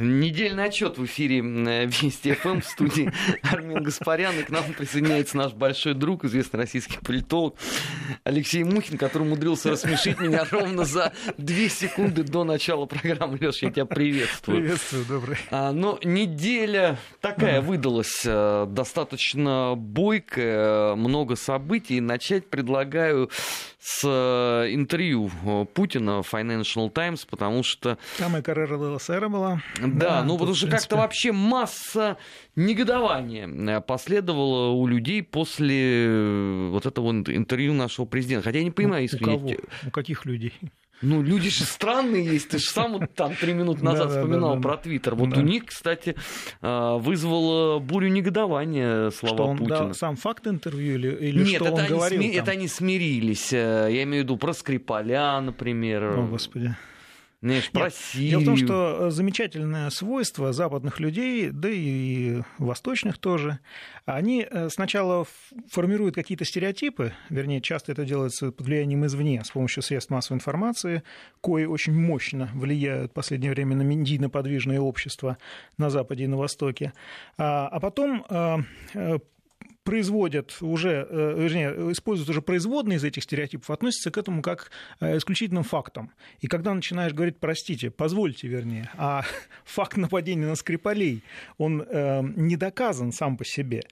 Недельный отчет в эфире Вести ФМ в студии Армин Гаспарян. И к нам присоединяется наш большой друг, известный российский политолог Алексей Мухин, который умудрился рассмешить меня ровно за две секунды до начала программы. Леш, я тебя приветствую. Приветствую, добрый. А, но неделя такая да. выдалась, э, достаточно бойкая, много событий. Начать предлагаю с э, интервью э, Путина в Financial Times, потому что... Там и Каррера ЛСР была. Да, да ну потому что как-то вообще масса негодования э, последовало у людей после вот этого интервью нашего президента. Хотя я не понимаю, ну, у кого? У каких людей? Ну, люди же странные есть. Ты же сам вот там три минуты назад да, вспоминал да, да, про Твиттер. Вот да. у них, кстати, а, вызвало бурю негодования слова что он Путина. Дал сам факт интервью или, или Нет, что это он они говорил? Сми... Это они смирились. Э, я имею в виду про Скрипаля, например. О, Господи. Про Нет, Дело в том, что э, замечательное свойство западных людей, да и восточных тоже, они э, сначала формируют какие-то стереотипы, вернее, часто это делается под влиянием извне, с помощью средств массовой информации, кои очень мощно влияют в последнее время на медийно-подвижное общество на Западе и на Востоке, а, а потом э, производят уже, э, вернее, используют уже производные из этих стереотипов, относятся к этому как э, исключительным фактам. И когда начинаешь говорить, простите, позвольте, вернее, а факт нападения на Скрипалей, он э, не доказан сам по себе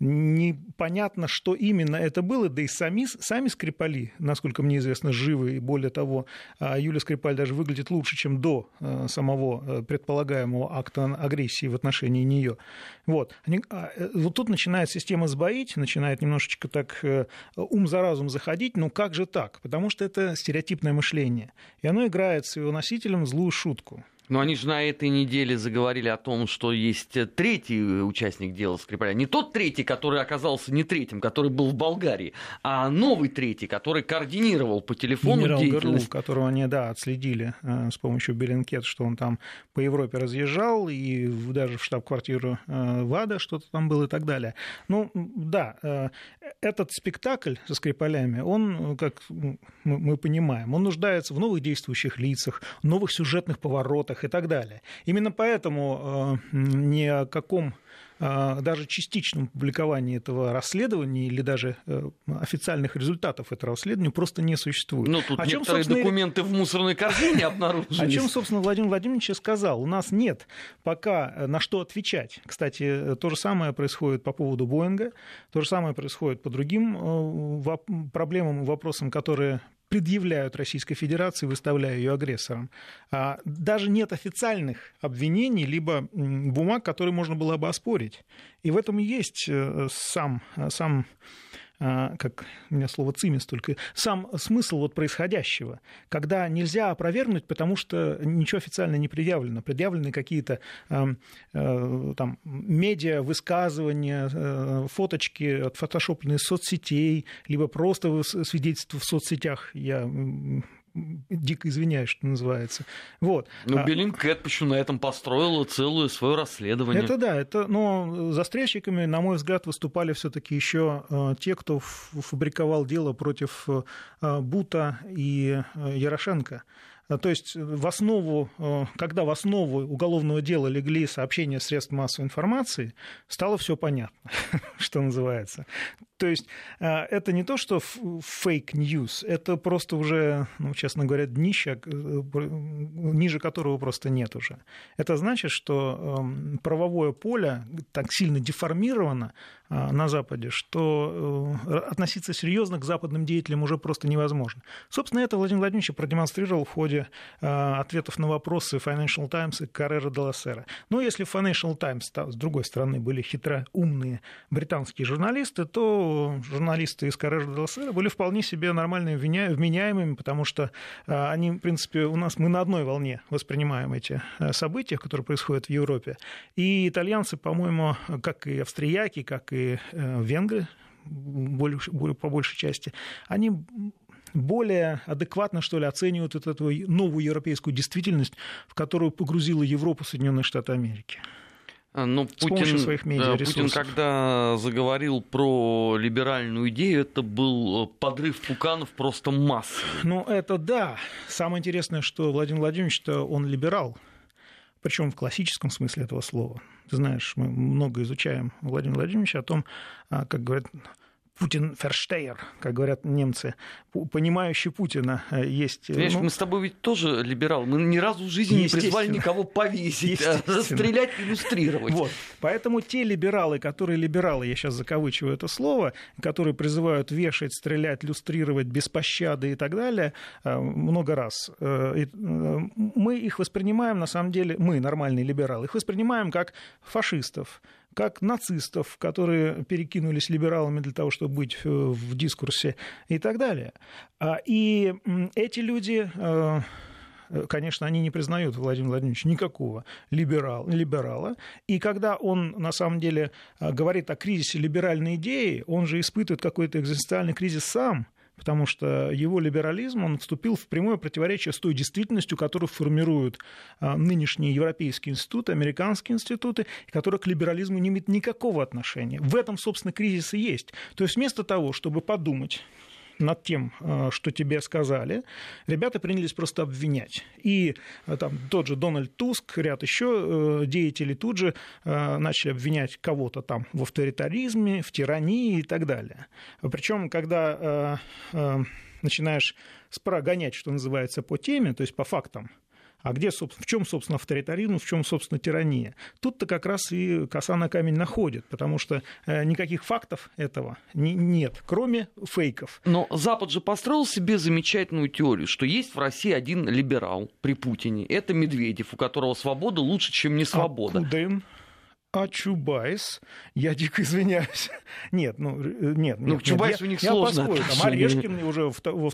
непонятно, что именно это было, да и сами, сами Скрипали, насколько мне известно, живы, и более того, а, Юлия Скрипаль даже выглядит лучше, чем до э, самого э, предполагаемого акта агрессии в отношении нее. Вот. А, э, вот тут начинает система сбоить, начинает немножечко так ум за разум заходить, ну как же так? Потому что это стереотипное мышление, и оно играет с его носителем злую шутку. Но они же на этой неделе заговорили о том, что есть третий участник дела Скрипаля. Не тот третий, который оказался не третьим, который был в Болгарии, а новый третий, который координировал по телефону Генерал деятельность. Горлов, которого они, да, отследили э, с помощью Беллинкет, что он там по Европе разъезжал, и даже в штаб-квартиру э, ВАДА что-то там было и так далее. Ну, да, э, этот спектакль со Скрипалями, он, как мы понимаем, он нуждается в новых действующих лицах, новых сюжетных поворотах, и так далее. Именно поэтому э, ни о каком э, даже частичном публиковании этого расследования или даже э, официальных результатов этого расследования просто не существует. Ну, тут о чем, некоторые собственно... документы в мусорной корзине обнаружились. О чем, собственно, Владимир Владимирович сказал. У нас нет пока на что отвечать. Кстати, то же самое происходит по поводу Боинга, то же самое происходит по другим проблемам и вопросам, которые предъявляют Российской Федерации, выставляя ее агрессором. А даже нет официальных обвинений, либо бумаг, которые можно было бы оспорить. И в этом есть э, сам, сам а, как у меня слово цимис только, сам смысл вот происходящего, когда нельзя опровергнуть, потому что ничего официально не предъявлено. Предъявлены какие-то э, там медиа, высказывания, э, фоточки, отфотошопленные из соцсетей, либо просто свидетельства в соцсетях. Я дико извиняюсь, что называется. Вот. Ну, а Беллинкет почему на этом построила целое свое расследование. Это да, это, но застрельщиками, на мой взгляд, выступали все-таки еще э, те, кто фабриковал дело против э, Бута и э, Ярошенко. То есть в основу, когда в основу уголовного дела легли сообщения средств массовой информации, стало все понятно, что называется. То есть э, это не то, что fake news, это просто уже, ну, честно говоря, днище, э, ниже которого просто нет уже. Это значит, что эм, правовое поле так сильно деформировано на Западе, что относиться серьезно к западным деятелям уже просто невозможно. Собственно, это Владимир Владимирович продемонстрировал в ходе э, ответов на вопросы Financial Times и Carrera de la Sera. Но если Financial Times, с другой стороны, были хитроумные британские журналисты, то журналисты из la Sera были вполне себе нормальными, вменяемыми, потому что э, они, в принципе, у нас мы на одной волне воспринимаем эти э, события, которые происходят в Европе. И итальянцы, по-моему, как и австрияки, как и венгры, больше, по большей части, они более адекватно, что ли, оценивают вот эту новую европейскую действительность, в которую погрузила Европу Соединенные Штаты Америки. А, Но ну, Путин, своих медиа Путин, когда заговорил про либеральную идею, это был э, подрыв пуканов просто массовый. Ну, это да. Самое интересное, что Владимир Владимирович-то он либерал. причем в классическом смысле этого слова. Ты знаешь, мы много изучаем Владимир Владимирович о том, а, как говорят, Путин ферштейер, как говорят немцы, понимающий Путина э, есть. Понимаешь, ну, мы с тобой ведь тоже либерал. Мы ни разу в жизни не призвали никого повесить, а расстрелять, иллюстрировать. Вот. Поэтому те либералы, которые либералы, я сейчас закавычиваю это слово, которые призывают вешать, стрелять, иллюстрировать без пощады и так далее, э, много раз, э, мы их воспринимаем, на самом деле, мы, нормальные либералы, их воспринимаем как фашистов, как нацистов, которые перекинулись либералами для того, чтобы быть э, в дискурсе и так далее. А, и эти люди э, конечно, они не признают Владимира Владимировича никакого либерал, либерала. И когда он, на самом деле, э, говорит о кризисе либеральной идеи, он же испытывает какой-то экзистенциальный кризис сам, потому что его либерализм, он вступил в прямое противоречие с той действительностью, которую формируют а, нынешние европейские институты, американские институты, которые к либерализму не имеют никакого отношения. В этом, собственно, кризис и есть. То есть вместо того, чтобы подумать, над тем, э, что тебе сказали, ребята принялись просто обвинять. И э, там тот же Дональд Туск, ряд еще э, деятелей тут же начали обвинять кого-то там в авторитаризме, в тирании и так далее. Причем, когда начинаешь прогонять, что называется, по теме, то есть по фактам, а где, в чем, собственно, авторитаризм, в чем, собственно, тирания? Тут-то как раз и коса на камень находит, потому что э, никаких фактов этого нет, кроме фейков. Но Запад же построил себе замечательную теорию, что есть в России один либерал при Путине. Это Медведев, у которого свобода лучше, чем не свобода. А Кудрин? А Чубайс, я дико извиняюсь. Нет, ну, э, нет. Ну, нет, Чубайс нет, у них я, сложно. Я там Орешкин уже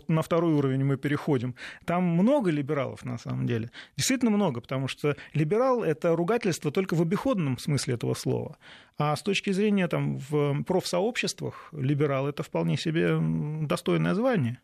на второй уровень мы переходим. Там много либералов, на самом деле. Действительно много, потому что либерал — это ругательство только в обиходном смысле этого слова. А с точки зрения там, в профсообществах либерал — это вполне себе достойное звание.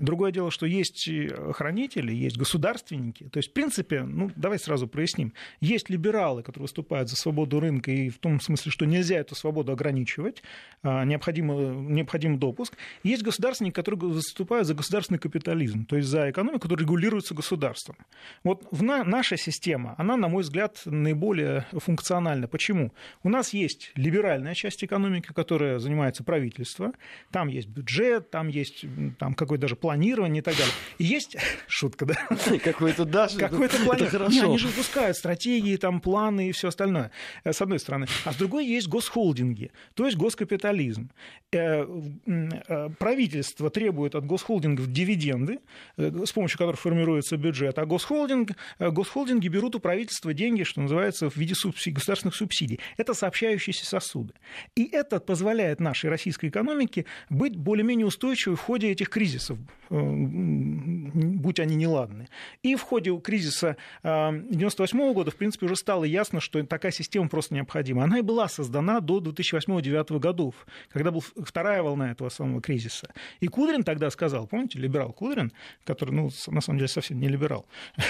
Другое дело, что есть хранители, есть государственники. То есть, в принципе, ну, давай сразу проясним. Есть либералы, которые выступают за свободу рынка, и в том смысле, что нельзя эту свободу ограничивать, а, необходим, необходим допуск. Есть государственники, которые выступают за государственный капитализм, то есть за экономику, которая регулируется государством. Вот в на, наша система, она, на мой взгляд, наиболее функциональна. Почему? У нас есть либеральная часть экономики, которая занимается правительство, там есть бюджет, там есть там, какой-то даже планирование и так далее. И есть шутка, да? Какое-то даже. Какое-то планирование. Они же выпускают стратегии, там, планы и все остальное, э, с одной стороны. А с другой есть госхолдинги, то есть госкапитализм. Э, э, правительство требует от госхолдингов дивиденды, с помощью которых формируется бюджет, а госхолдинг, госхолдинги берут у правительства деньги, что называется, в виде субсидий, государственных субсидий. Это сообщающиеся сосуды. И это позволяет нашей российской экономике быть более-менее устойчивой в ходе этих кризисов, будь они неладны. И в ходе кризиса 1998 года, в принципе, уже стало ясно, что такая система просто необходима. Она и была создана до 2008-2009 годов, когда была вторая волна этого самого кризиса. И Кудрин тогда сказал, помните, либерал Кудрин, который, ну, на самом деле, совсем не либерал,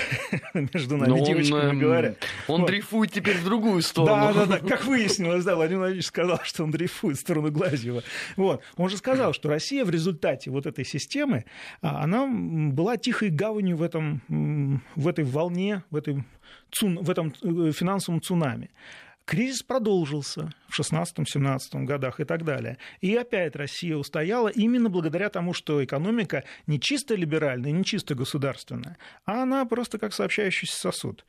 между нами девочками он, говоря. Он дрейфует теперь в другую сторону. Да, да, да, как выяснилось, да, Владимир Владимирович сказал, что он дрейфует в сторону Глазьева. Вот. Он же сказал, что Россия в результате вот этой системы она была тихой гаванью в, этом, в этой волне, в, этой, в этом э, финансовом цунами. Кризис продолжился в 16-17 годах и так далее. И опять Россия устояла именно благодаря тому, что экономика не чисто либеральная, не чисто государственная, а она просто как сообщающийся сосуд.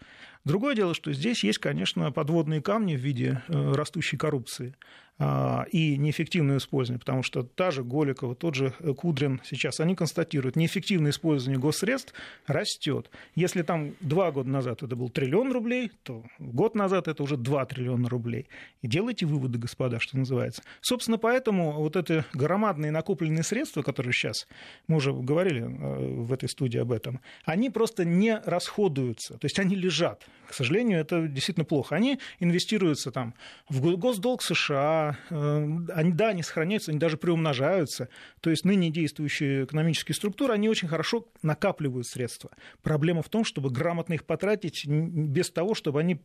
Другое дело, что здесь есть, конечно, подводные камни в виде э, растущей коррупции. А, и неэффективное использование, потому что та же Голикова, тот же э, Кудрин сейчас, они констатируют, неэффективное использование госсредств растет. Если там два года назад это был триллион рублей, то год назад это уже 2 триллиона рублей. И делайте выводы, господа, что называется. Собственно, поэтому вот это громадные накопленные средства, которые сейчас, мы уже говорили э, в этой студии об этом, они просто не расходуются, то есть они лежат. К сожалению, это действительно плохо. Они инвестируются там в госдолг США, Э, они, да, они сохраняются, они даже приумножаются. То есть ныне действующие экономические структуры, они очень хорошо накапливают средства. Проблема в том, чтобы грамотно их потратить без того, чтобы они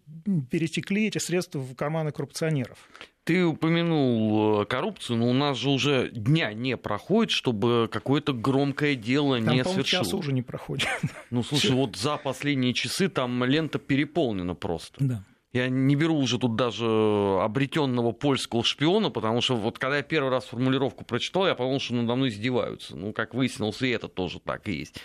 перетекли, эти средства, в карманы коррупционеров. Ты упомянул э, коррупцию, но у нас же уже дня не проходит, чтобы какое-то громкое дело там, не свершилось. уже не проходит. Ну, слушай, вот за последние часы там лента переполнена просто. Да. Я не беру уже тут даже обретенного польского шпиона, потому что вот когда я первый раз формулировку прочитал, я подумал, что надо мной издеваются. Ну, как выяснилось, и это тоже так и есть.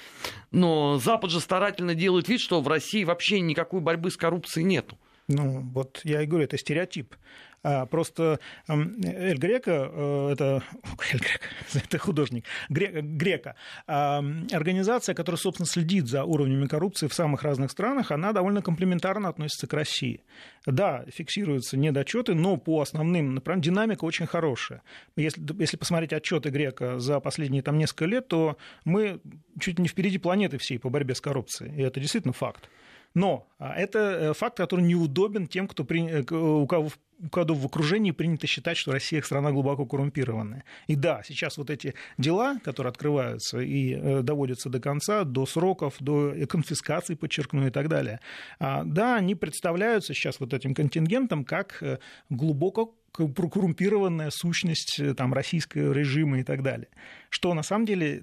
Но Запад же старательно делает вид, что в России вообще никакой борьбы с коррупцией нету. Ну, вот я и говорю, это стереотип. А просто Эль Грека, э, это, Эль Грека, это художник, Грека, организация, которая, собственно, следит за уровнями коррупции в самых разных странах, она довольно комплементарно относится к России. Да, фиксируются недочеты, но по основным направлениям динамика очень хорошая. Если, если посмотреть отчеты Грека за последние там, несколько лет, то мы чуть не впереди планеты всей по борьбе с коррупцией. И это действительно факт. Но а, это э, факт, который неудобен тем, кто при... Э, у кого у кого в окружении принято считать, что Россия страна глубоко коррумпированная. И да, сейчас вот эти дела, которые открываются и э, доводятся до конца, до сроков, до конфискации, подчеркну, и так далее, а, да, они представляются сейчас вот этим контингентом как глубоко коррумпированная сущность там, российского режима и так далее. Что на самом деле,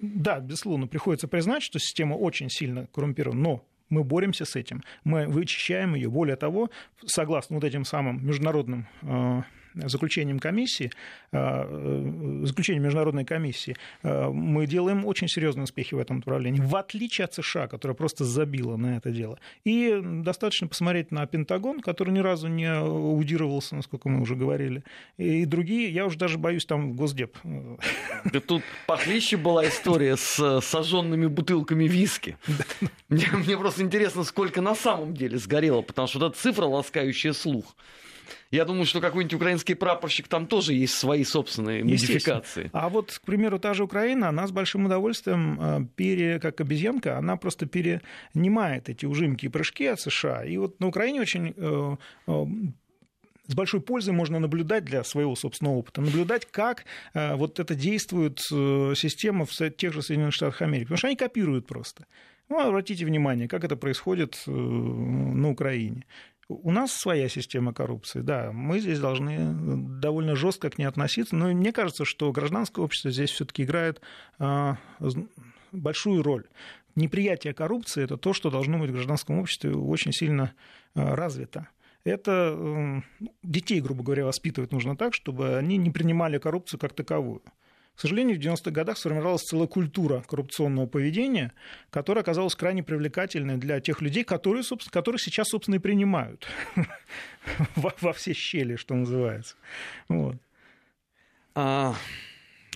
да, безусловно, приходится признать, что система очень сильно коррумпирована, но мы боремся с этим, мы вычищаем ее. Более того, согласно вот этим самым международным э, заключением комиссии, э, э, заключением международной комиссии, э, мы делаем очень серьезные успехи в этом направлении, в отличие от США, которая просто забила на это дело. И достаточно посмотреть на Пентагон, который ни разу не аудировался, насколько мы уже говорили, и другие, я уже даже боюсь там Госдеп. Да тут похлеще была история с сожженными бутылками виски. Мне, мне просто интересно, сколько на самом деле сгорело, потому что это цифра, ласкающая слух. Я думаю, что какой-нибудь украинский прапорщик там тоже есть свои собственные модификации. А вот, к примеру, та же Украина, она с большим удовольствием, э, пере, как обезьянка, она просто перенимает эти ужимки и прыжки от США. И вот на Украине очень э, э, с большой пользой можно наблюдать для своего собственного опыта, наблюдать, как вот это действует система в тех же Соединенных Штатах Америки. Потому что они копируют просто. Ну, обратите внимание, как это происходит на Украине. У нас своя система коррупции, да, мы здесь должны довольно жестко к ней относиться, но мне кажется, что гражданское общество здесь все-таки играет а, большую роль. Неприятие коррупции – это то, что должно быть в гражданском обществе очень сильно а, развито. Это детей, грубо говоря, воспитывать нужно так, чтобы они не принимали коррупцию как таковую. К сожалению, в 90-х годах сформировалась целая культура коррупционного поведения, которая оказалась крайне привлекательной для тех людей, которые, собственно, которые сейчас, собственно, и принимают во, во все щели, что называется. Вот. А,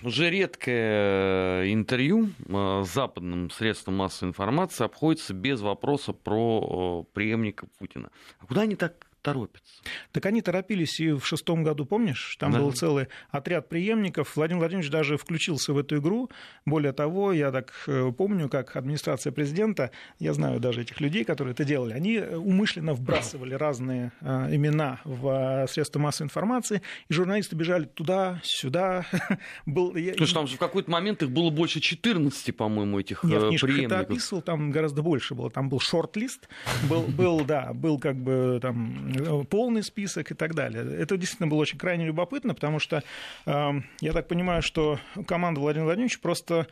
уже редкое интервью а, с западным средством массовой информации обходится без вопроса про преемника Путина. А куда они так торопятся. Так они торопились и в шестом году, помнишь? Там да. был целый отряд преемников. Владимир Владимирович даже включился в эту игру. Более того, я так э, помню, как администрация президента, я знаю даже этих людей, которые это делали, они умышленно вбрасывали разные э, имена в э, средства массовой информации, и журналисты бежали туда, сюда. был... Слушай, там же в какой-то момент их было больше 14, по-моему, этих Нет, преемников. Я описывал, там гораздо больше было. Там был шорт-лист, был, был, да, был как бы там Э, полный список и так далее. Это действительно было очень крайне любопытно, потому что эм, я так понимаю, что команда Владимира Владимировича просто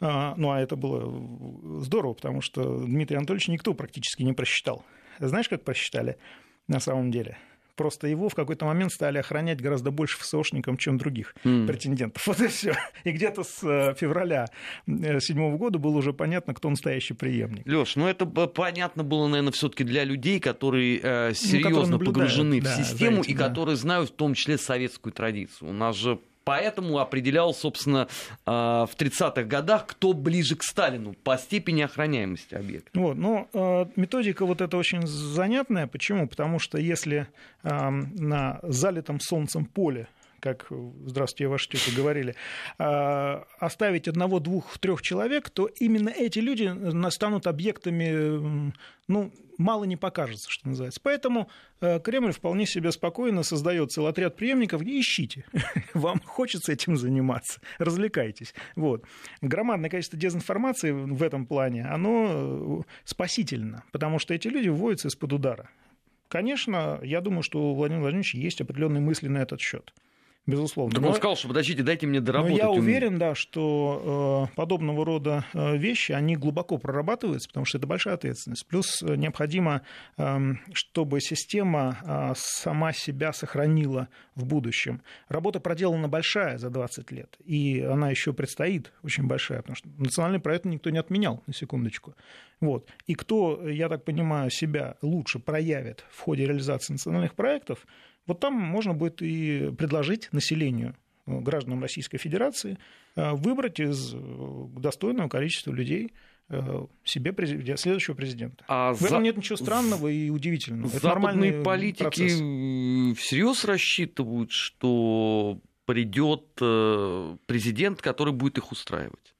э, ну, а это было здорово, потому что Дмитрий Анатольевич никто практически не просчитал. Знаешь, как просчитали на самом деле? Просто его в какой-то момент стали охранять гораздо больше ФСОшникам, чем других mm. претендентов. Вот и все. И где-то с э, февраля 2007 года было уже понятно, кто настоящий преемник. Леш, ну это понятно было, наверное, все-таки для людей, которые э, серьезно ну, которые погружены да, в систему этим, и да. которые знают в том числе советскую традицию. У нас же Поэтому определял, собственно, а, в 30-х годах, кто ближе к Сталину по степени охраняемости объекта. Вот, но ну, методика вот эта очень занятная. Почему? Потому что если на залитом солнцем поле как «Здравствуйте, я ваша тетя» говорили, оставить одного, двух, трех человек, то именно эти люди станут объектами ну, мало не покажется, что называется. Поэтому э, Кремль вполне себе спокойно создает целый отряд преемников. Ищите. Вам хочется этим заниматься. Развлекайтесь. Вот. Громадное количество дезинформации в этом плане, оно э, спасительно, потому что эти люди вводятся из-под удара. конечно, я думаю, что у Владимира Владимировича есть определенные мысли на этот счет безусловно. Так он сказал, что подождите, дайте мне доработать. Но я уверен, да, что э, подобного рода э, вещи, они глубоко прорабатываются, потому что это большая ответственность. Плюс э, необходимо, э, чтобы система э, сама себя сохранила в будущем. Работа проделана большая за 20 лет, и она еще предстоит очень большая, потому что национальный проект никто не отменял, на секундочку. Вот. И кто, я так понимаю, себя лучше проявит в ходе реализации национальных проектов, вот там можно будет и предложить населению, э, гражданам Российской Федерации, э, выбрать из э, достойного количества людей себе президент, следующего президента. А в этом за... нет ничего странного и удивительного. Это Западные политики процесс. всерьез рассчитывают, что придет президент, который будет их устраивать.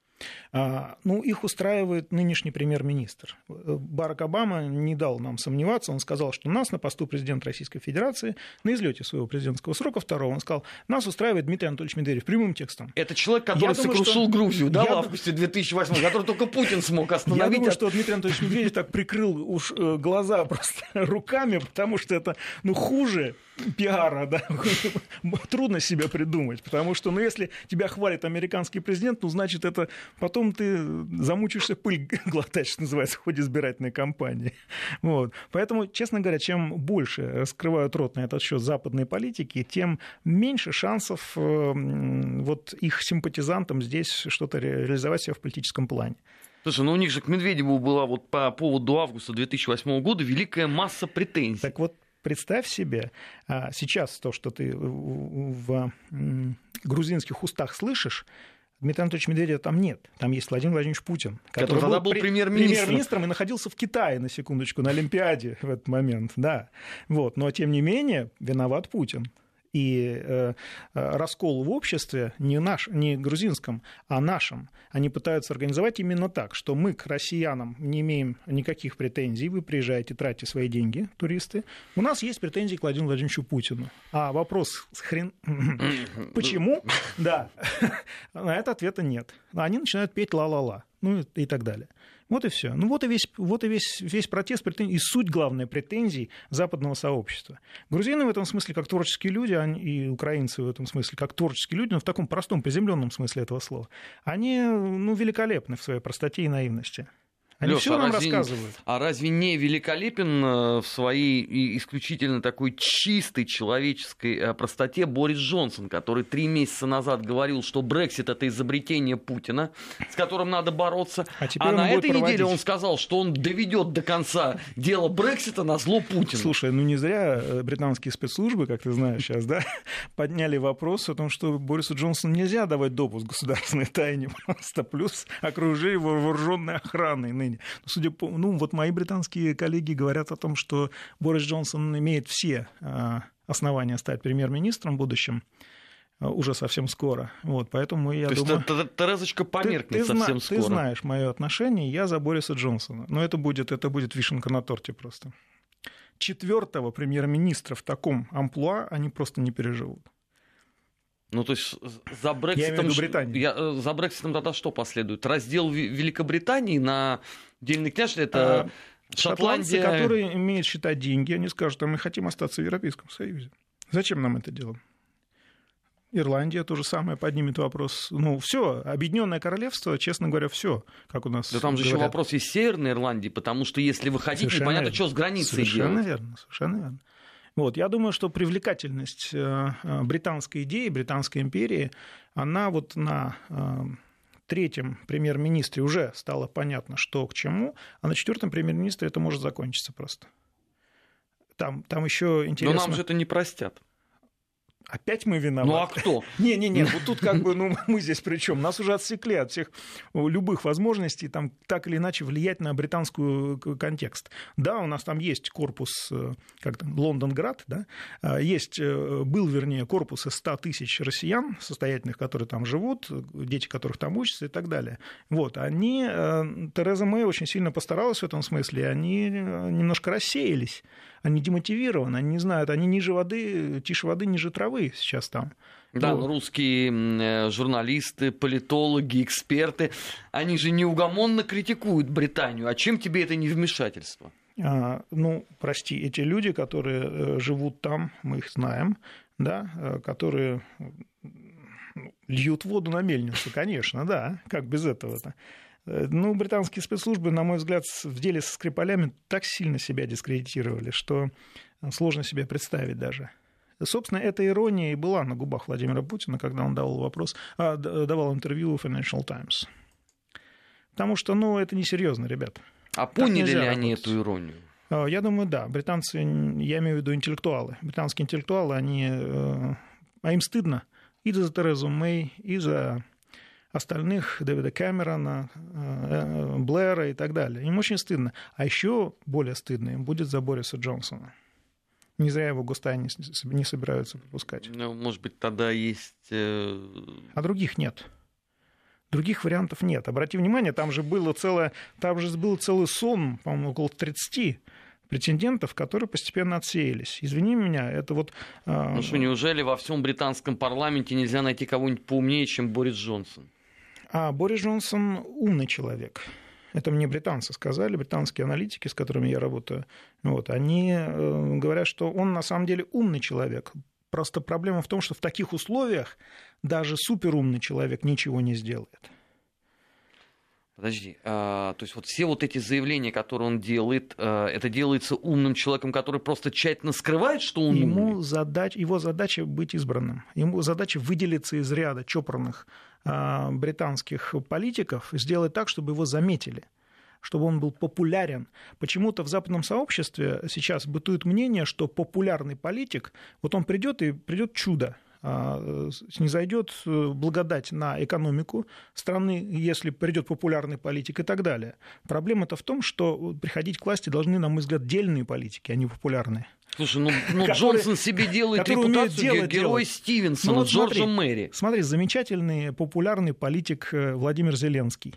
А, ну, их устраивает нынешний премьер-министр. Барак Обама не дал нам сомневаться. Он сказал, что нас на посту президента Российской Федерации на излете своего президентского срока второго, он сказал, нас устраивает Дмитрий Анатольевич Медведев прямым текстом. Это человек, который Я сокрушил думаю, что... Грузию, да, я... в августе 2008 который только Путин смог остановить. Я думаю, что Дмитрий Анатольевич Медведев так прикрыл уж э, глаза просто руками, потому что это, ну, хуже пиара, да, трудно себе придумать, потому что, ну, если тебя хвалит американский президент, ну, значит, это потом ты замучишься пыль глотать, что называется, в ходе избирательной кампании. Вот. Поэтому, честно говоря, чем больше раскрывают рот на этот счет западной политики, тем меньше шансов э, вот их симпатизантам здесь что-то реализовать себя в политическом плане. Слушай, ну у них же к Медведеву была вот по поводу августа 2008 года великая масса претензий. Так вот, представь себе, а, сейчас то, что ты в грузинских устах слышишь, Дмитрия Анатольевича Медведева там нет. Там есть Владимир Владимирович Путин, который, который тогда был премьер-министром. премьер-министром и находился в Китае, на секундочку, на Олимпиаде в этот момент. Да. Вот. Но, тем не менее, виноват Путин и э, э, раскол в обществе не, наш, не грузинском, а нашем. Они пытаются организовать именно так, что мы к россиянам не имеем никаких претензий, вы приезжаете, тратите свои деньги, туристы. У нас есть претензии к Владимиру Владимировичу Путину. А вопрос хрен... почему? Да. На это ответа нет. Они начинают петь ла-ла-ла, ну и так далее. Вот и все. Ну вот и весь, вот и весь, весь протест претензий, и суть главной претензий западного сообщества. Грузины в этом смысле как творческие люди, они, и украинцы в этом смысле как творческие люди, но в таком простом, приземленном смысле этого слова, они ну, великолепны в своей простоте и наивности. Они Лёш, все а нам разве, рассказывают. А разве не великолепен э, в своей исключительно такой чистой человеческой э, простоте Борис Джонсон, который три месяца назад говорил, что Брексит это изобретение Путина, с которым надо бороться. А, а на этой проводить... неделе он сказал, что он доведет до конца дело Брексита на зло Путина. Слушай, ну не зря э, британские спецслужбы, как ты знаешь сейчас, да, подняли вопрос о том, что Борису Джонсону нельзя давать допуск государственной тайне просто, плюс окружи его вооруженной охраной Британии. Но судя по... Ну, вот мои британские коллеги говорят о том, что Борис Джонсон имеет все а, основания стать премьер-министром в будущем а, уже совсем скоро. Вот, поэтому я То думаю... есть Терезочка померкнет ты, ты совсем зна... скоро. Ты знаешь мое отношение, я за Бориса Джонсона. Но это будет, это будет вишенка на торте просто. Четвертого премьер-министра в таком амплуа они просто не переживут. Ну, то есть за Брекситом... Я Я, э, за Брекситом тогда что последует? Раздел Великобритании на дельный княж? Это а, Шотландия... Шотландцы, которые имеют считать деньги, они скажут, а мы хотим остаться в Европейском Союзе. Зачем нам это дело? Ирландия то же самое поднимет вопрос. Ну, все, Объединенное Королевство, честно говоря, все, как у нас. Да там же еще вопрос есть Северной Ирландии, потому что если выходить, совершенно непонятно, верно. что с границей совершенно делать. Верно, совершенно верно. Вот, я думаю, что привлекательность э, э, британской идеи, британской империи, она вот на э, третьем премьер-министре уже стало понятно, что к чему, а на четвертом премьер-министре это может закончиться просто. Там, там еще интересно... Но нам же это не простят. Опять мы виноваты. Ну а кто? Не-не-не, вот тут как бы, ну мы здесь при чем? Нас уже отсекли от всех любых возможностей там так или иначе влиять на британскую контекст. Да, у нас там есть корпус, э, как там, Лондонград, да, а, есть, э, был, вернее, корпус из 100 тысяч россиян состоятельных, которые там живут, дети которых там учатся и так далее. Вот, они, э, Тереза Мэй очень сильно постаралась в этом смысле, они немножко рассеялись они демотивированы, они не знают, они ниже воды, тише воды, ниже травы сейчас там. Да, ну, русские э, журналисты, политологи, эксперты, они же неугомонно критикуют Британию. А чем тебе это не вмешательство? А, ну, прости, эти люди, которые э, живут там, мы их знаем, да, э, которые льют воду на мельницу, конечно, да, как без этого-то. Э, ну, британские спецслужбы, на мой взгляд, в деле со Скрипалями так сильно себя дискредитировали, что сложно себе представить даже. Собственно, эта ирония и была на губах Владимира Путина, когда он давал вопрос, а, давал интервью в Financial Times. Потому что, ну, это несерьезно, ребят. А поняли ли они работать. эту иронию? Я думаю, да. Британцы, я имею в виду интеллектуалы. Британские интеллектуалы, они, э, а им стыдно и за Терезу Мэй, и за остальных, Дэвида Кэмерона, э, Блэра и так далее. Им очень стыдно. А еще более стыдно им будет за Бориса Джонсона. Не зря его Густай не собираются пропускать. Ну, может быть, тогда есть... Э, а других нет. Других вариантов нет. Обрати внимание, там же было целое, там же был целый сон, по-моему, около 30 претендентов, которые постепенно отсеялись. Извини меня, это вот... А, ну что, неужели во всем британском парламенте нельзя найти кого-нибудь поумнее, чем Борис Джонсон? А Борис Джонсон умный человек. Это мне британцы сказали, британские аналитики, с которыми я работаю. Вот, они э, говорят, что он на самом деле умный человек. Просто проблема в том, что в таких условиях даже суперумный человек ничего не сделает. Подожди, а, то есть вот все вот эти заявления, которые он делает, а, это делается умным человеком, который просто тщательно скрывает, что он Ему умный? Задач, его задача быть избранным. Ему задача выделиться из ряда чопорных а, британских политиков, сделать так, чтобы его заметили чтобы он был популярен. Почему-то в западном сообществе сейчас бытует мнение, что популярный политик, вот он придет и придет чудо, а, снизойдет э, благодать на экономику страны, если придет популярный политик и так далее. Проблема-то в том, что приходить к власти должны, на мой взгляд, дельные политики, а не популярные. Слушай, ну, ну которые, Джонсон себе делает репутацию делать, героя делать. Стивенсона, ну, вот Джорджа смотри, Мэри. Смотри, замечательный популярный политик э, Владимир Зеленский.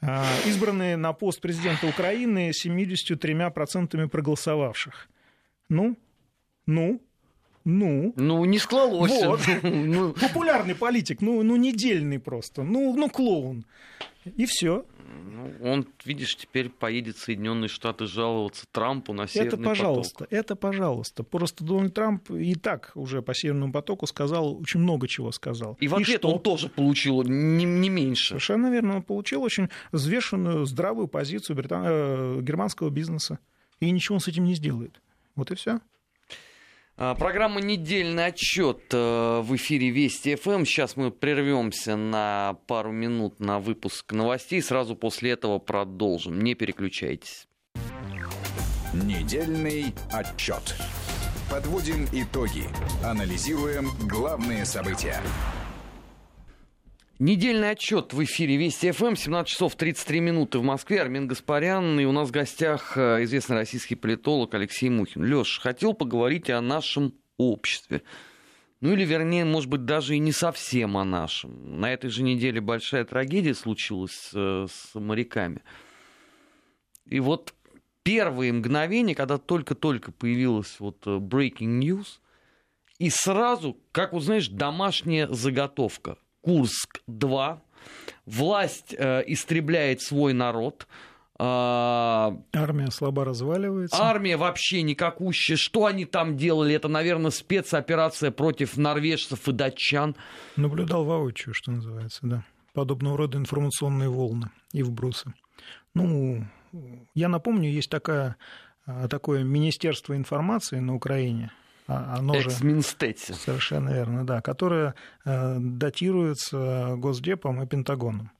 А, избранные на пост президента Украины 73% проголосовавших. Ну, ну, ну. Ну, не склалось. Вот. ну. Популярный политик, ну, ну, недельный просто. Ну, ну, клоун. И все. Ну, он, видишь, теперь поедет в Соединенные Штаты жаловаться Трампу на Северный Это пожалуйста, поток. это пожалуйста. Просто Дональд Трамп и так уже по Северному потоку сказал, очень много чего сказал. И в ответ и что? он тоже получил не, не меньше. Совершенно верно. Он получил очень взвешенную, здравую позицию британ... э, германского бизнеса. И ничего он с этим не сделает. Вот и все. А, программа «Недельный отчет» э, в эфире Вести ФМ. Сейчас мы прервемся на пару минут на выпуск новостей. Сразу после этого продолжим. Не переключайтесь. Недельный отчет. Подводим итоги. Анализируем главные события. Недельный отчет в эфире Вести ФМ, 17 часов 33 минуты в Москве. Армин Гаспарян, и у нас в гостях э, известный российский политолог Алексей Мухин. Леш, хотел поговорить о нашем обществе. Ну или, вернее, может быть, даже и не совсем о нашем. На этой же неделе большая трагедия случилась э, с моряками. И вот первые мгновения, когда только-только появилась вот э, breaking news, и сразу, как вот знаешь, домашняя заготовка – Курск-2. Власть э, истребляет свой народ. А, армия слабо разваливается. Армия вообще никакущая. Что они там делали? Это, наверное, спецоперация против норвежцев и датчан. Наблюдал воочию, что называется, да. Подобного рода информационные волны и вбросы. Ну, я напомню, есть такая, а, такое Министерство информации на Украине, оно же... Совершенно верно, да, которое э, датируется Госдепом и Пентагоном.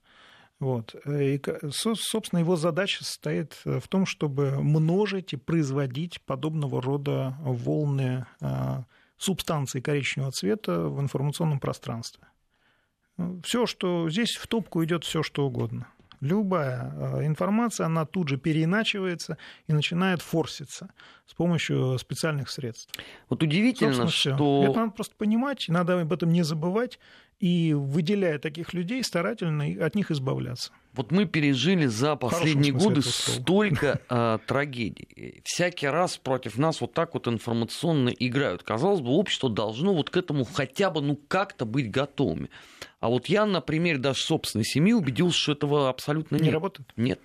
Вот. И, собственно, его задача состоит в том, чтобы множить и производить подобного рода волны э, субстанции коричневого цвета в информационном пространстве. Все, что здесь в топку идет все, что угодно любая э, информация, она тут же переиначивается и начинает форситься с помощью специальных средств. Вот удивительно, что... Это надо просто понимать, надо об этом не забывать, и, выделяя таких людей, старательно от них избавляться. Вот мы пережили за последние годы столько э, трагедий. Всякий раз против нас вот так вот информационно играют. Казалось бы, общество должно вот к этому хотя бы ну как-то быть готовыми. А вот я на примере даже собственной семьи убедился, что этого абсолютно не нет. работает? Нет.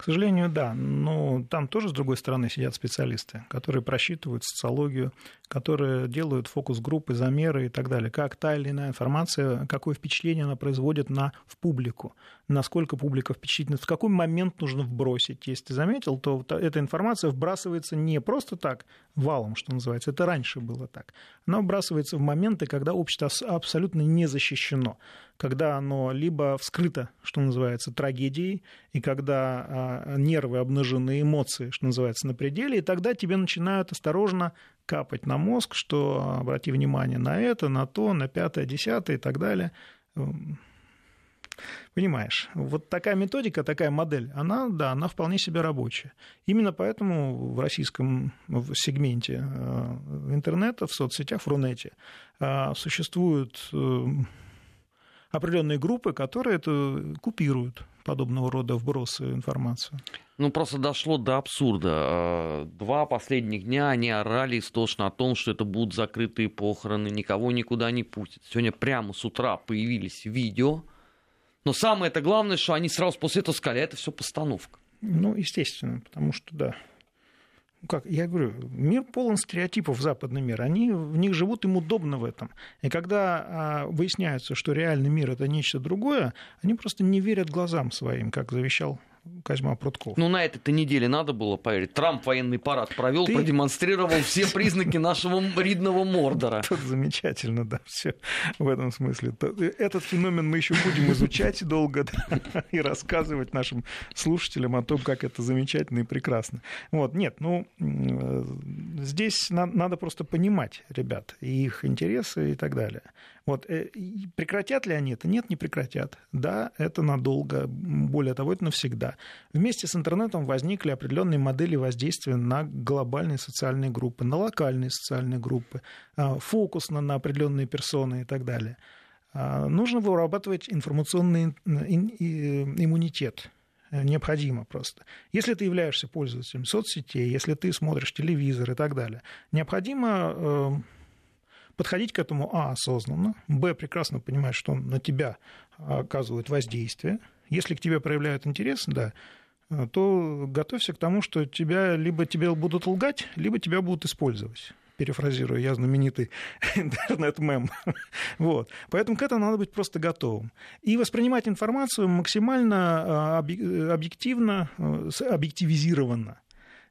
К сожалению, да. Но там тоже, с другой стороны, сидят специалисты, которые просчитывают социологию, которые делают фокус-группы, замеры и так далее. Как та или иная информация, какое впечатление она производит на, в публику, насколько публика впечатлена, в какой момент нужно вбросить. Если ты заметил, то эта информация вбрасывается не просто так, валом, что называется, это раньше было так. Она вбрасывается в моменты, когда общество абсолютно не защищено когда оно либо вскрыто, что называется, трагедией, и когда а, нервы обнажены, эмоции, что называется, на пределе, и тогда тебе начинают осторожно капать на мозг, что обрати внимание на это, на то, на пятое, десятое и так далее. Эм, понимаешь, вот такая методика, такая модель, она, да, она вполне себе рабочая. Именно поэтому в российском сегменте э, интернета, в соцсетях, в Рунете э, существуют эм, определенные группы, которые это купируют подобного рода вбросы информации. Ну, просто дошло до абсурда. А, два последних дня они орали истошно о том, что это будут закрытые похороны, никого никуда не пустят. Сегодня прямо с утра появились видео, но самое это главное, что они сразу после этого сказали, это все постановка. Ну, естественно, потому что, да, как я говорю, мир полон стереотипов, западный мир. Они в них живут, им удобно в этом. И когда а, выясняется, что реальный мир это нечто другое, они просто не верят глазам своим, как завещал Козьма Прутков. Ну, на этой-то неделе надо было поверить. Трамп военный парад провел, Ты... продемонстрировал все признаки нашего ридного Мордора. Тут замечательно, да, все в этом смысле. Этот феномен мы еще будем изучать долго и рассказывать нашим слушателям о том, как это замечательно и прекрасно. Вот, нет, ну, здесь надо просто понимать ребят, их интересы и так далее. Вот. Э, прекратят ли они это? Нет, не прекратят. Да, это надолго. Более того, это навсегда. Вместе с интернетом возникли определенные модели воздействия на глобальные социальные группы, на локальные социальные группы, а, фокус на, определенные персоны и так далее. А, нужно вырабатывать информационный иммунитет необходимо просто. Если ты являешься пользователем соцсетей, если ты смотришь телевизор и так далее, необходимо э, подходить к этому, а, осознанно, б, прекрасно понимать, что на тебя оказывают воздействие. Если к тебе проявляют интерес, да, то готовься к тому, что тебя либо тебе будут лгать, либо тебя будут использовать перефразируя я знаменитый интернет-мем. вот. Поэтому к этому надо быть просто готовым. И воспринимать информацию максимально а, объективно, э, объективизированно.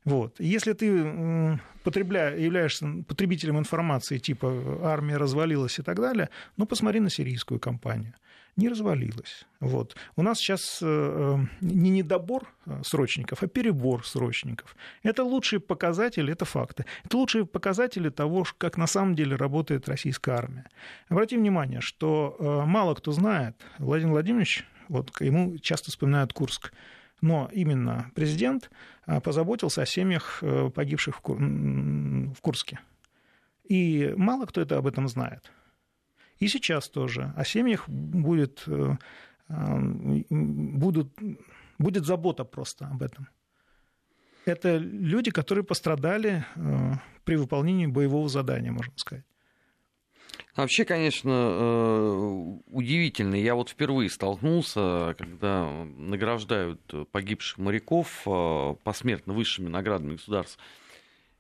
Вот. Если ты являешься потребителем информации типа «армия развалилась» и так далее, ну, посмотри на сирийскую кампанию. Не развалилась. Вот. У нас сейчас э, э, не недобор э, срочников, а перебор срочников. Это лучшие показатели, это факты. Это лучшие показатели того, как на самом деле работает российская армия. Обрати внимание, что мало кто знает, Владимир Владимирович, вот ему часто вспоминают Курск, но именно президент а, позаботился о семьях э, погибших в Курске. И мало кто это об этом знает. И сейчас тоже о семьях будет, э, а, будут, будет забота просто об этом. Это люди, которые пострадали э, при выполнении боевого задания, можно сказать. Вообще, конечно, э, удивительно. Я вот впервые столкнулся, когда награждают погибших моряков э, посмертно высшими наградами государств.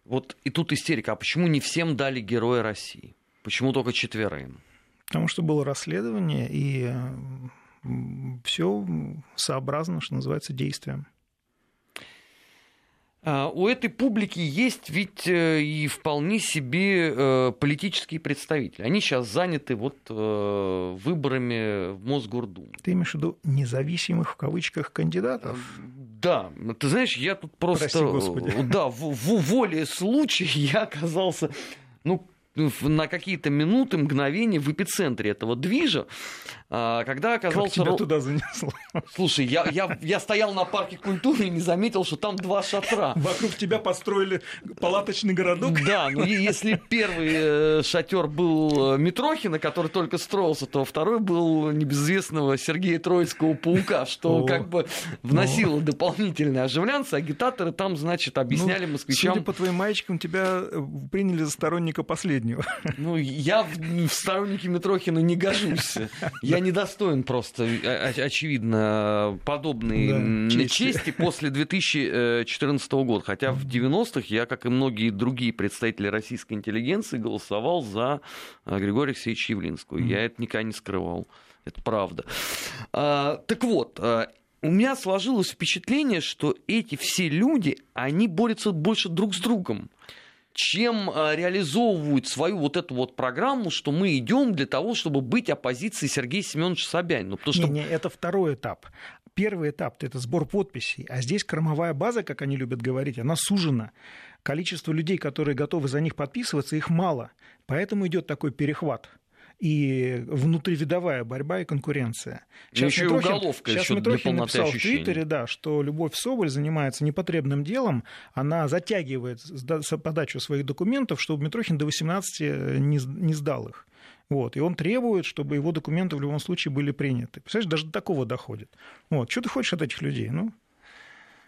Вот и тут истерика. А почему не всем дали Героя России? Почему только четверым? Потому что было расследование, и все сообразно, что называется, действием. А, у этой публики есть ведь э, и вполне себе э, политические представители. Они сейчас заняты вот э, выборами в Мосгордуму. Ты имеешь в виду независимых в кавычках кандидатов? Да, ты знаешь, я тут просто... Прости, Господи. Да, в, в воле случая я оказался ну, на какие-то минуты, мгновения в эпицентре этого движа, а, когда оказался... Как тебя туда занесло? Слушай, я, я, я стоял на парке культуры и не заметил, что там два шатра. Вокруг тебя построили палаточный городок? Да, ну если первый э, шатер был э, Митрохина, который только строился, то второй был небезызвестного Сергея Троицкого паука, что О, как бы вносило О. дополнительное оживлянство. Агитаторы там, значит, объясняли ну, москвичам... Судя по твоим маечкам, тебя э, приняли за сторонника последнего последнего. Ну, я в, сторонники Митрохина не гожусь. Я недостоин просто, очевидно, подобной да, чести после 2014 года. Хотя в 90-х я, как и многие другие представители российской интеллигенции, голосовал за Григория Алексеевича Явлинского. Я это никогда не скрывал. Это правда. А, так вот, у меня сложилось впечатление, что эти все люди, они борются больше друг с другом чем а, реализовывают свою вот эту вот программу, что мы идем для того, чтобы быть оппозицией Сергея Семеновича Собянина. Потому что... Не, это второй этап. Первый этап – это сбор подписей, а здесь кормовая база, как они любят говорить, она сужена. Количество людей, которые готовы за них подписываться, их мало. Поэтому идет такой перехват и внутривидовая борьба и конкуренция. Сейчас еще Митрохин, уголовка сейчас еще Митрохин для написал ощущений. в Твиттере, да, что Любовь Соболь занимается непотребным делом, она затягивает подачу своих документов, чтобы Митрохин до 18 не, не сдал их. Вот, и он требует, чтобы его документы в любом случае были приняты. Представляешь, даже до такого доходит. Вот, что ты хочешь от этих людей? Ну,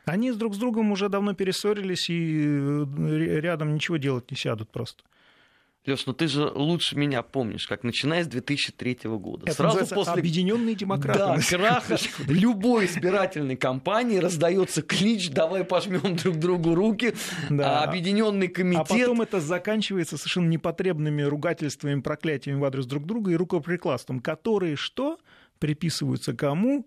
они друг с другом уже давно перессорились и э, рядом ничего делать не сядут просто. Леш, ну ты же лучше меня помнишь, как начиная с 2003 года. Это Сразу после объединенные демократы. Да, краха любой избирательной кампании раздается клич, давай пожмем друг другу руки, да. объединенный комитет. А потом это заканчивается совершенно непотребными ругательствами, проклятиями в адрес друг друга и рукоприкладством, которые что? Приписываются кому?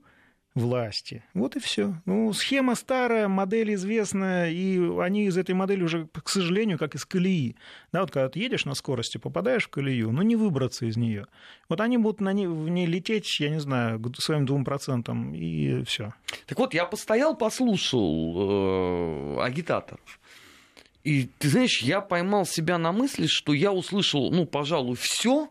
Власти. Вот и все. Ну, схема старая, модель известная, и они из этой модели уже, к сожалению, как из колеи. Да, вот когда ты едешь на скорости, попадаешь в колею, но не выбраться из нее. Вот они будут на ней, в ней лететь, я не знаю, своим двум процентам, и все. Так вот, я постоял, послушал э, агитаторов. И ты знаешь, я поймал себя на мысли, что я услышал, ну, пожалуй, все,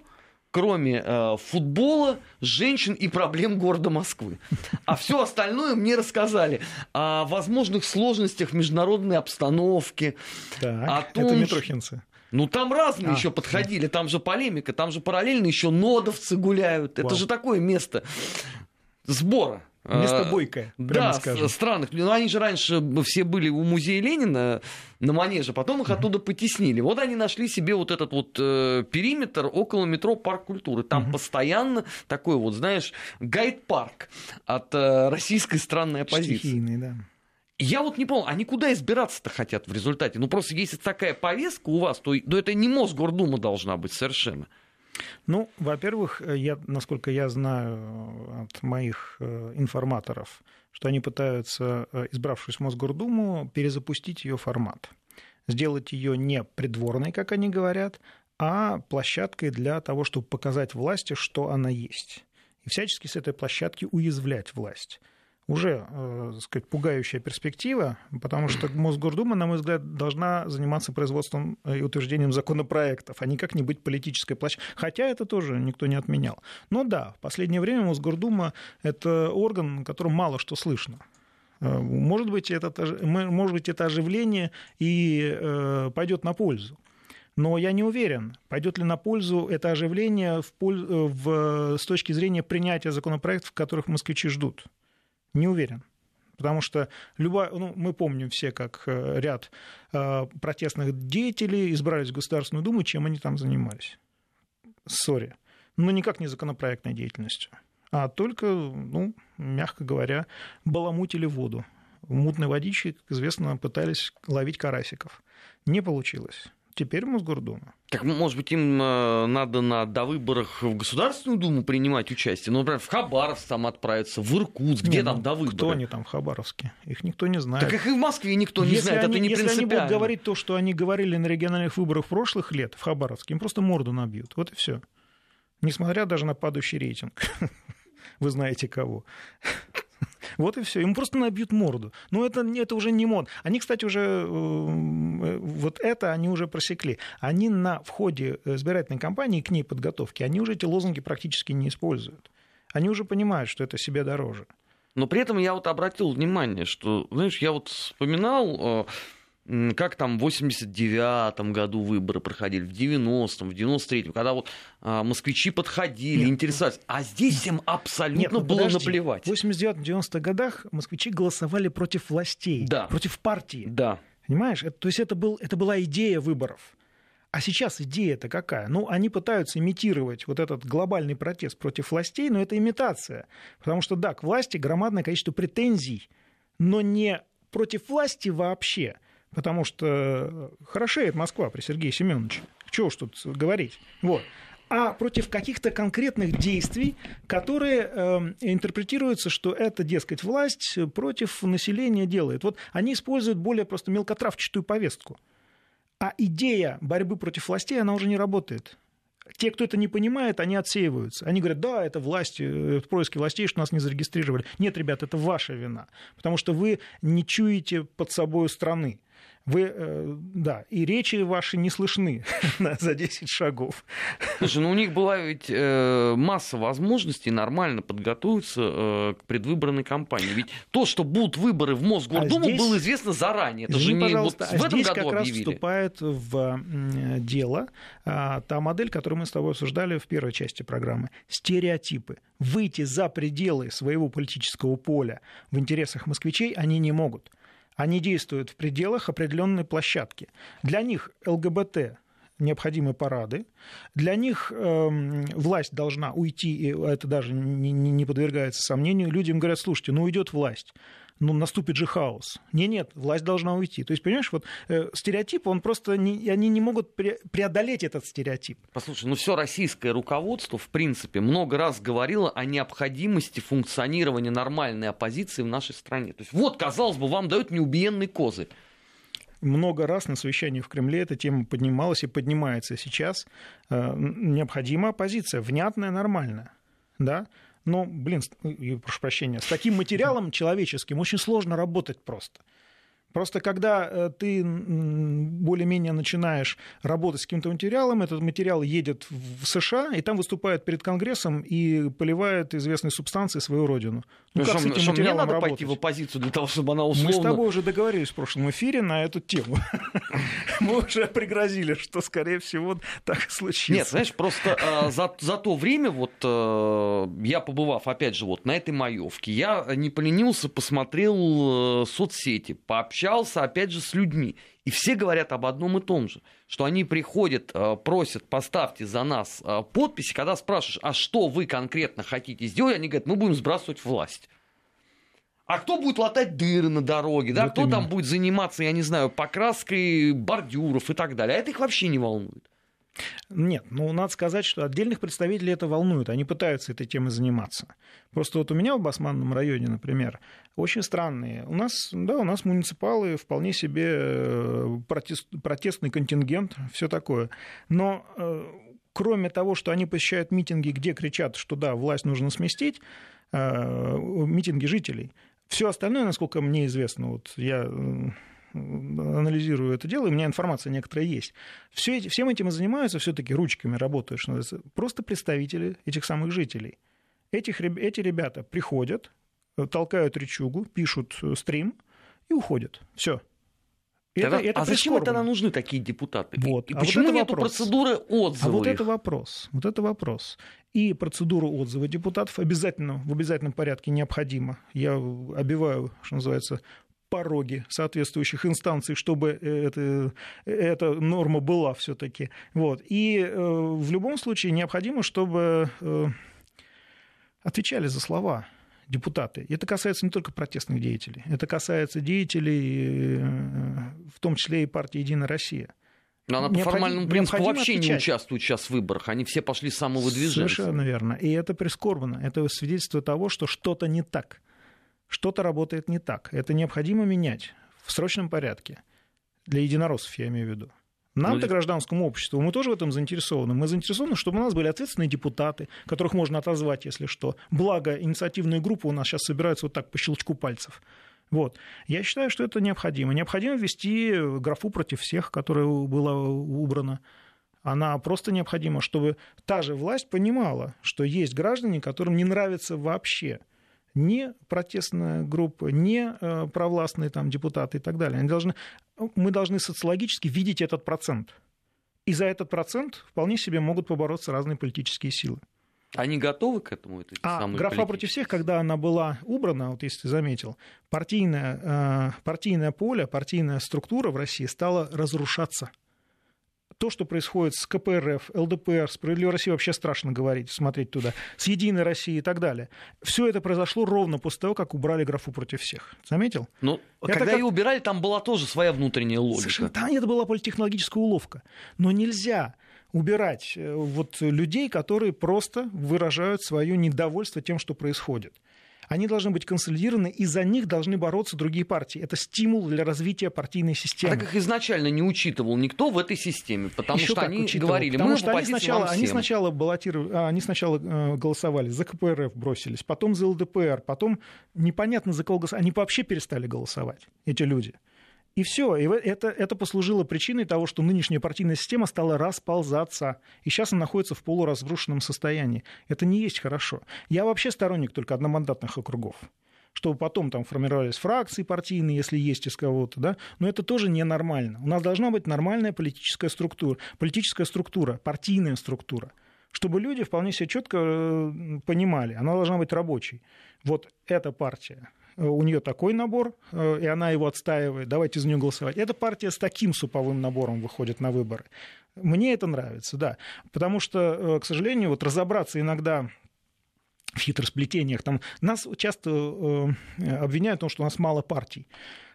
кроме э, футбола, женщин и проблем города Москвы. А все остальное мне рассказали о возможных сложностях международной обстановки. Так, о том, это Митрохинцы. Ну, там разные а, еще подходили, там же полемика, там же параллельно еще нодовцы гуляют. Вау. Это же такое место сбора. Место а, бойкое, прямо да, скажем. странных. Ну, они же раньше все были у музея Ленина на Манеже, потом их оттуда потеснили. Вот они нашли себе вот этот вот э, периметр около метро Парк культуры. Там постоянно такой вот, знаешь, гайд-парк от э, российской странной оппозиции. Стихийный, да. Я вот не понял, они куда избираться-то хотят в результате? Ну, просто если такая повестка у вас, то, то это не Мосгордума должна быть совершенно. Ну, во-первых, я, насколько я знаю от моих э, информаторов, что они пытаются, э, избравшись в Мосгордуму, перезапустить ее формат. Сделать ее не придворной, как они говорят, а площадкой для того, чтобы показать власти, что она есть. И всячески с этой площадки уязвлять власть уже, э, так сказать, пугающая перспектива, потому что Мосгордума, на мой взгляд, должна заниматься производством и утверждением законопроектов, а никак не быть политической площадкой. Хотя это тоже никто не отменял. Но да, в последнее время Мосгордума – это орган, котором мало что слышно. Э, может быть, это, может быть, это оживление и э, пойдет на пользу. Но я не уверен, пойдет ли на пользу это оживление в, в, с точки зрения принятия законопроектов, которых москвичи ждут. Не уверен. Потому что любая, ну, мы помним все, как э, ряд э, протестных деятелей избрались в Государственную Думу, чем они там занимались. Ссоре. Но никак не законопроектной деятельностью, а только, ну, мягко говоря, баламутили воду. В мутной водичке, как известно, пытались ловить карасиков. Не получилось. Теперь Мосгордума. Так, может быть, им э, надо на довыборах в Государственную Думу принимать участие? Ну, например, в Хабаровск там отправиться, в Иркутск, где не, там ну, довыборы? Кто они там в Хабаровске? Их никто не знает. Так их и в Москве никто не если знает, они, это не Если принципиально. они будут говорить то, что они говорили на региональных выборах прошлых лет в Хабаровске, им просто морду набьют. Вот и все. Несмотря даже на падающий рейтинг. Вы знаете кого. Вот и все. Ему просто набьют морду. Но это, это уже не мод. Они, кстати, уже э, вот это они уже просекли. Они на входе избирательной кампании к ней подготовки, они уже эти лозунги практически не используют. Они уже понимают, что это себе дороже. Но при этом я вот обратил внимание, что, знаешь, я вот вспоминал э, как там в 89-м году выборы проходили, в 90-м, в 93-м, когда вот а, москвичи подходили, Нет. интересовались. А здесь всем абсолютно Нет, ну, было подожди. наплевать. В 89-90-х годах москвичи голосовали против властей, да. против партии. Да. Понимаешь? Это, то есть это, был, это была идея выборов. А сейчас идея-то какая? Ну, они пытаются имитировать вот этот глобальный протест против властей, но это имитация. Потому что, да, к власти громадное количество претензий, но не против власти вообще. Потому что хорошеет Москва при Сергее Семеновиче. Чего уж тут говорить. Вот а против каких-то конкретных действий, которые э, интерпретируются, что это, дескать, власть против населения делает. Вот они используют более просто мелкотравчатую повестку. А идея борьбы против властей, она уже не работает. Те, кто это не понимает, они отсеиваются. Они говорят, да, это власть, это происки властей, что нас не зарегистрировали. Нет, ребят, это ваша вина, потому что вы не чуете под собой страны. Вы, э, да, и речи ваши не слышны за 10 шагов. Слушай, ну у них была ведь э, масса возможностей нормально подготовиться э, к предвыборной кампании. Ведь то, что будут выборы в Мосгордуму, а здесь... было известно заранее. Это Извини, же не вот в а этом здесь году как объявили. раз вступает в дело а, та модель, которую мы с тобой обсуждали в первой части программы. Стереотипы. Выйти за пределы своего политического поля в интересах москвичей они не могут они действуют в пределах определенной площадки. Для них ЛГБТ необходимы парады. Для них э, власть должна уйти, и это даже не, не подвергается сомнению. Людям говорят, слушайте, ну уйдет власть ну, наступит же хаос. Не, нет, власть должна уйти. То есть, понимаешь, вот э, стереотип, он просто, не, они не могут пре- преодолеть этот стереотип. Послушай, ну все российское руководство, в принципе, много раз говорило о необходимости функционирования нормальной оппозиции в нашей стране. То есть, вот, казалось бы, вам дают неубиенный козырь много раз на совещании в Кремле эта тема поднималась и поднимается сейчас. Э, необходима оппозиция, внятная, нормальная. Да? Но, блин, прошу прощения, с таким материалом человеческим очень сложно работать просто. Просто когда э, ты более-менее начинаешь работать с каким-то материалом, этот материал едет в США, и там выступает перед Конгрессом и поливает известные субстанции свою родину. Ну, как что, с этим что мне надо работать? пойти в оппозицию для того, чтобы она условно... Мы с тобой уже договорились в прошлом эфире на эту тему. Мы уже пригрозили, что, скорее всего, так и случится. Нет, знаешь, просто э, за, то время, вот э, я побывав, опять же, вот на этой маевке, я не поленился, посмотрел соцсети, пообщался общался, опять же, с людьми. И все говорят об одном и том же, что они приходят, э, просят, поставьте за нас э, подписи, когда спрашиваешь, а что вы конкретно хотите сделать, они говорят, мы будем сбрасывать власть. А кто будет латать дыры на дороге, да? Вот кто именно. там будет заниматься, я не знаю, покраской бордюров и так далее. А это их вообще не волнует. Нет, ну надо сказать, что отдельных представителей это волнует, они пытаются этой темой заниматься. Просто вот у меня в Басманном районе, например, очень странные. У нас, да, у нас муниципалы вполне себе э, протест, протестный контингент, все такое. Но э, кроме того, что они посещают митинги, где кричат, что да, власть нужно сместить, э, митинги жителей, все остальное, насколько мне известно, вот я анализирую это дело, и у меня информация некоторая есть. Все эти, всем этим и занимаются все-таки ручками работают, что называется, просто представители этих самых жителей. Этих, эти ребята приходят, толкают речугу, пишут стрим и уходят. Все. Это, это а зачем тогда нужны такие депутаты? Вот. И а почему вот нет процедуры отзыва? А вот их? это вопрос. Вот это вопрос. И процедура отзыва депутатов обязательно, в обязательном порядке необходима. Я обиваю, что называется, пороги соответствующих инстанций, чтобы э, это, эта норма была все-таки. Вот. И э, в любом случае необходимо, чтобы э, отвечали за слова депутаты. Это касается не только протестных деятелей, это касается деятелей, в том числе и партии «Единая Россия». Но она по формальному принципу вообще отвечать. не участвует сейчас в выборах. Они все пошли с самого движения. Совершенно верно. И это прискорбно. Это свидетельство того, что что-то не так что-то работает не так. Это необходимо менять в срочном порядке. Для единороссов, я имею в виду. Нам-то, ну, гражданскому обществу, мы тоже в этом заинтересованы. Мы заинтересованы, чтобы у нас были ответственные депутаты, которых можно отозвать, если что. Благо, инициативные группы у нас сейчас собираются вот так по щелчку пальцев. Вот. Я считаю, что это необходимо. Необходимо ввести графу против всех, которая была убрана. Она просто необходима, чтобы та же власть понимала, что есть граждане, которым не нравится вообще – не протестная группа, не э, провластные там, депутаты и так далее. Они должны, мы должны социологически видеть этот процент. И за этот процент вполне себе могут побороться разные политические силы. Они готовы к этому? Это а графа против всех, когда она была убрана, вот если ты заметил, партийное, э, партийное поле, партийная структура в России стала разрушаться. То, что происходит с КПРФ, ЛДПР, Справедливая Россия, вообще страшно говорить, смотреть туда, с Единой Россией и так далее. Все это произошло ровно после того, как убрали графу против всех. Заметил? Ну, когда как... ее убирали, там была тоже своя внутренняя логика. Совершенно. Там это была политтехнологическая уловка. Но нельзя убирать э, вот людей, которые просто выражают свое недовольство тем, что происходит они должны быть консолидированы, и за них должны бороться другие партии. Это стимул для развития партийной системы. А так их изначально не учитывал никто в этой системе, потому Еще что они учитывал, говорили, потому мы что они сначала, они сначала, баллотировали, а, они сначала голосовали за КПРФ, бросились, потом за ЛДПР, потом непонятно за кого голосовали. Они вообще перестали голосовать, эти люди. И все. И это, это послужило причиной того, что нынешняя партийная система стала расползаться. И сейчас она находится в полуразрушенном состоянии. Это не есть хорошо. Я вообще сторонник только одномандатных округов чтобы потом там формировались фракции партийные, если есть из кого-то, да, но это тоже ненормально. У нас должна быть нормальная политическая структура, политическая структура, партийная структура, чтобы люди вполне себе четко э, понимали, она должна быть рабочей. Вот эта партия, у нее такой набор, э, и она его отстаивает, давайте за нее голосовать. Эта партия с таким суповым набором выходит на выборы. Мне это нравится, да. Потому что, э, к сожалению, вот разобраться иногда в хитросплетениях. Там нас часто э, обвиняют в том, что у нас мало партий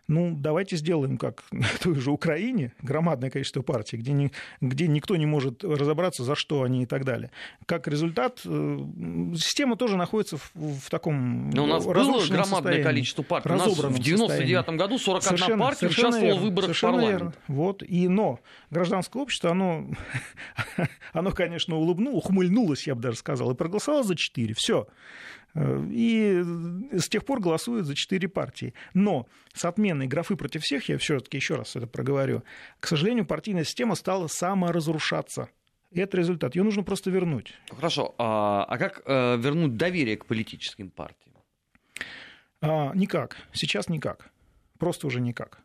ну, давайте сделаем как в той же Украине, громадное количество партий, где, не, где никто не может разобраться, за что они и так далее. Как результат, э, система тоже находится в, в таком Но у нас было громадное количество партий. У нас в 99 году 41 совершенно, партия участвовала верно, в выборах в парламент. Верно. Вот. И, но гражданское общество, оно, оно конечно, улыбнуло, ухмыльнулось, я бы даже сказал, и проголосовало за 4. Все. И с тех пор голосуют за четыре партии. Но с отменой графы против всех, я все-таки еще раз это проговорю, к сожалению, партийная система стала саморазрушаться. И это результат. Ее нужно просто вернуть. Хорошо. А, а как а, вернуть доверие к политическим партиям? А, никак. Сейчас никак. Просто уже никак.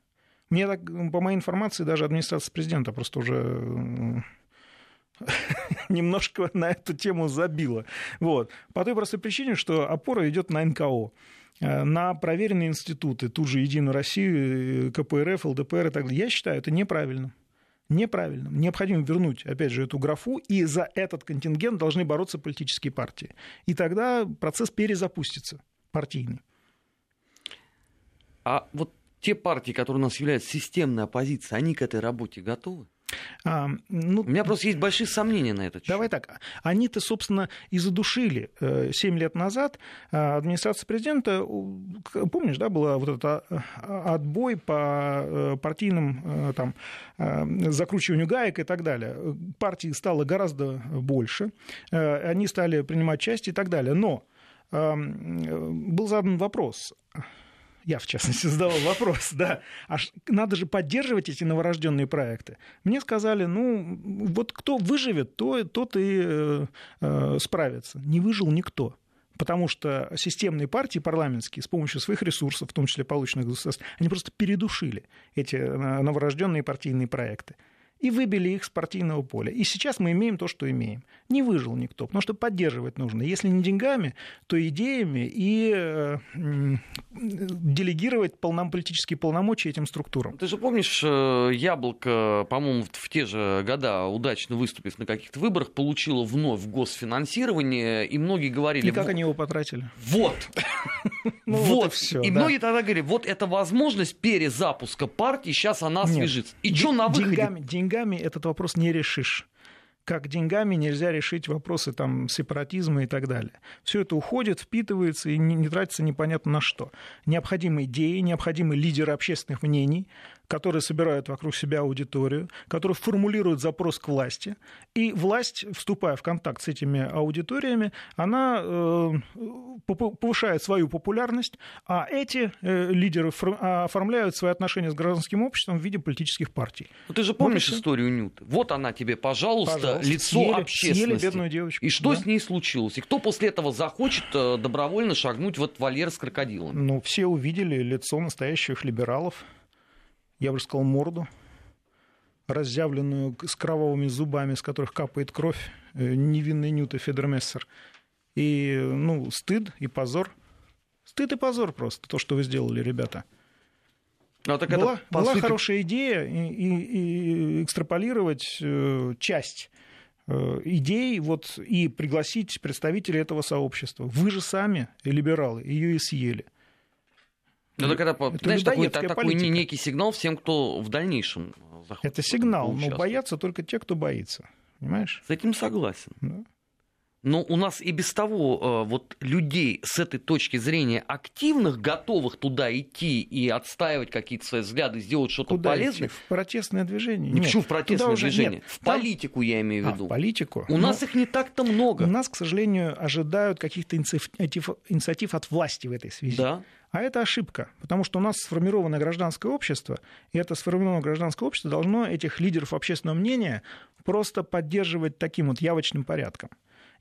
Мне так, по моей информации, даже администрация президента просто уже немножко на эту тему забила. Вот. По той простой причине, что опора идет на НКО э, на проверенные институты, ту же Единую Россию, КПРФ, ЛДПР и так далее. Я считаю, это неправильно. Неправильно. Необходимо вернуть, опять же, эту графу, и за этот контингент должны бороться политические партии. И тогда процесс перезапустится, партийный. А вот те партии, которые у нас являются системной оппозицией, они к этой работе готовы? А, ну, У меня просто есть большие сомнения на этот счет. Давай так. Они-то, собственно, и задушили 7 э, лет назад э, администрация президента. Помнишь, да, был вот этот а, отбой по э, партийным там, закручиванию гаек и так далее. Партий стало гораздо больше. Они стали принимать часть и так далее. Но был задан вопрос, я в частности задавал вопрос, да, а надо же поддерживать эти новорожденные проекты. Мне сказали, ну, вот кто выживет, то, тот и э, э, справится. Не выжил никто. Потому что системные партии парламентские с помощью своих ресурсов, в том числе полученных государств, они просто передушили эти э, новорожденные партийные проекты и выбили их с партийного поля. И сейчас мы имеем то, что имеем. Не выжил никто, потому что поддерживать нужно. Если не деньгами, то идеями и э, делегировать полном, политические полномочия этим структурам. Ты же помнишь, э, Яблоко, по-моему, в те же года, удачно выступив на каких-то выборах, получило вновь госфинансирование, и многие говорили... И как они его потратили? Вот! Ну, вот, все. И многие тогда говорили, вот эта возможность перезапуска партии, сейчас она освежится. И что на выходе? деньгами этот вопрос не решишь как деньгами нельзя решить вопросы там, сепаратизма и так далее. Все это уходит, впитывается и не, не тратится непонятно на что. Необходимы идеи, необходимы лидеры общественных мнений, которые собирают вокруг себя аудиторию, которые формулируют запрос к власти. И власть, вступая в контакт с этими аудиториями, она э, повышает свою популярность, а эти э, лидеры оформляют свои отношения с гражданским обществом в виде политических партий. Ну, ты же помнишь вот историю Нюты? Вот она тебе, пожалуйста, пожалуйста. лицо съели, общественности. Съели бедную девочку. И что да? с ней случилось? И кто после этого захочет э, добровольно шагнуть в этот вольер с крокодилом? Ну, все увидели лицо настоящих либералов я бы сказал, морду, разъявленную с кровавыми зубами, с которых капает кровь, э, невинный Нюта Федермессер. И, ну, стыд и позор. Стыд и позор просто, то, что вы сделали, ребята. Ну, так была это, была сути... хорошая идея и, и, и экстраполировать э, часть э, идей вот, и пригласить представителей этого сообщества. Вы же сами, либералы, ее и съели. Ну, так это, это знаешь, такой, такой некий сигнал всем, кто в дальнейшем захочет. Это сигнал, но боятся только те, кто боится. Понимаешь? С этим согласен. Да. Но у нас и без того э, вот людей с этой точки зрения активных, готовых туда идти и отстаивать какие-то свои взгляды, сделать что-то полезное. Идти? В протестное движение? Не почему в протестное движение? Нет. В политику я имею в виду. А, в политику. У Но нас их не так-то много. У нас, к сожалению, ожидают каких-то инициатив, инициатив от власти в этой связи. Да. А это ошибка, потому что у нас сформировано гражданское общество, и это сформированное гражданское общество должно этих лидеров общественного мнения просто поддерживать таким вот явочным порядком.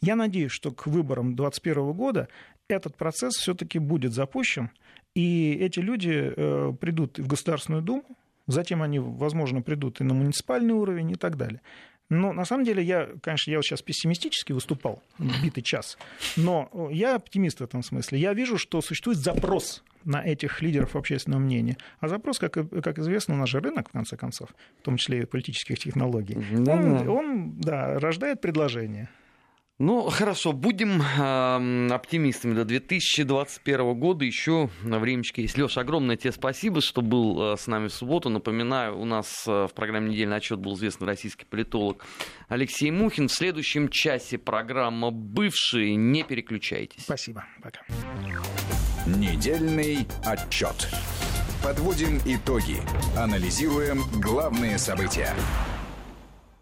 Я надеюсь, что к выборам 2021 года этот процесс все-таки будет запущен, и эти люди э, придут в Государственную Думу, затем они, возможно, придут и на муниципальный уровень и так далее. Но на самом деле я, конечно, я вот сейчас пессимистически выступал, битый час, но я оптимист в этом смысле. Я вижу, что существует запрос на этих лидеров общественного мнения. А запрос, как, как известно, же рынок, в конце концов, в том числе и политических технологий, да, он, он да, рождает предложение. Ну, хорошо, будем э, оптимистами до 2021 года. Еще на времечко есть. Леша, огромное тебе спасибо, что был э, с нами в субботу. Напоминаю, у нас э, в программе «Недельный отчет» был известный российский политолог Алексей Мухин. В следующем часе программа «Бывшие». Не переключайтесь. Спасибо. Пока. Недельный отчет. Подводим итоги. Анализируем главные события.